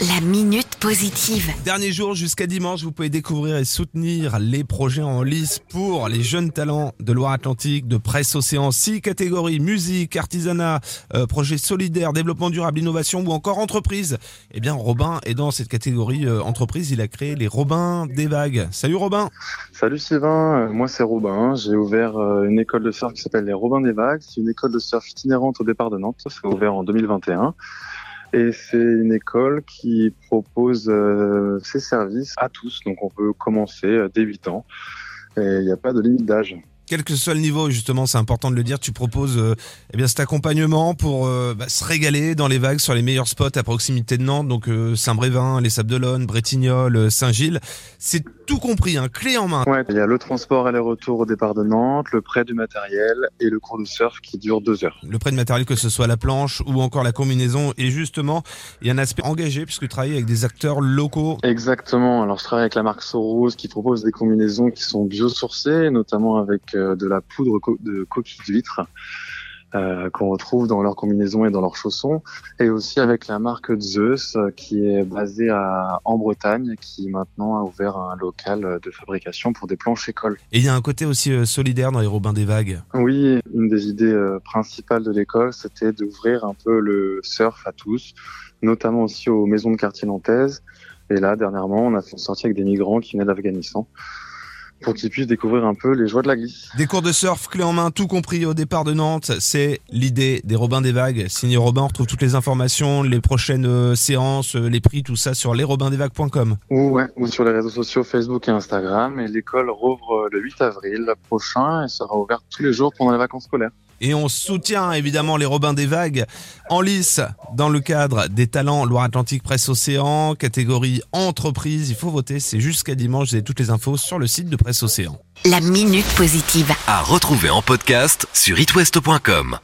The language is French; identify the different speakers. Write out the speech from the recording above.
Speaker 1: La minute positive.
Speaker 2: Dernier jour jusqu'à dimanche, vous pouvez découvrir et soutenir les projets en lice pour les jeunes talents de Loire-Atlantique, de Presse Océan, six catégories, musique, artisanat, euh, projet solidaire, développement durable, innovation ou encore entreprise. Eh bien, Robin est dans cette catégorie euh, entreprise, il a créé les Robins des Vagues. Salut Robin
Speaker 3: Salut Sylvain, Euh, moi c'est Robin, j'ai ouvert euh, une école de surf qui s'appelle les Robins des Vagues, c'est une école de surf itinérante au départ de Nantes, c'est ouvert en 2021. Et c'est une école qui propose euh, ses services à tous, donc on peut commencer euh, dès 8 ans. Et il n'y a pas de limite d'âge.
Speaker 2: Quel que soit le niveau, justement, c'est important de le dire, tu proposes euh, eh bien cet accompagnement pour euh, bah, se régaler dans les vagues sur les meilleurs spots à proximité de Nantes, donc euh, Saint-Brévin, les Sables d'Olonne, Bretignolles, euh, Saint-Gilles. C'est tout compris, un clé en main.
Speaker 3: Ouais, il y a le transport aller-retour au départ de Nantes, le prêt du matériel et le cours de surf qui dure deux heures.
Speaker 2: Le prêt de matériel, que ce soit la planche ou encore la combinaison, et justement, il y a un aspect engagé puisque tu travailles avec des acteurs locaux.
Speaker 3: Exactement. Alors, je travaille avec la marque Soros qui propose des combinaisons qui sont biosourcées, notamment avec de la poudre co- de coquille d'huître euh, qu'on retrouve dans leurs combinaisons et dans leurs chaussons, et aussi avec la marque Zeus euh, qui est basée à, en Bretagne, qui maintenant a ouvert un local euh, de fabrication pour des planches écoles.
Speaker 2: Et il y a un côté aussi euh, solidaire dans les Robins des Vagues.
Speaker 3: Oui, une des idées euh, principales de l'école, c'était d'ouvrir un peu le surf à tous, notamment aussi aux maisons de quartier nantaises. Et là, dernièrement, on a fait une sortie avec des migrants qui venaient d'Afghanistan pour qu'ils puissent découvrir un peu les joies de la glisse.
Speaker 2: Des cours de surf clé en main, tout compris au départ de Nantes. C'est l'idée des Robins des Vagues. Signé Robin, on retrouve toutes les informations, les prochaines euh, séances, euh, les prix, tout ça sur lesrobindesvagues.com.
Speaker 3: Ou, ouais, ou sur les réseaux sociaux Facebook et Instagram. Et l'école rouvre euh, le 8 avril prochain et sera ouverte tous les jours pendant les vacances scolaires.
Speaker 2: Et on soutient évidemment les Robins des Vagues en lice dans le cadre des talents Loire-Atlantique Presse Océan, catégorie entreprise. Il faut voter, c'est jusqu'à dimanche. Vous avez toutes les infos sur le site de Presse Océan.
Speaker 1: La minute positive.
Speaker 4: À retrouver en podcast sur itwest.com.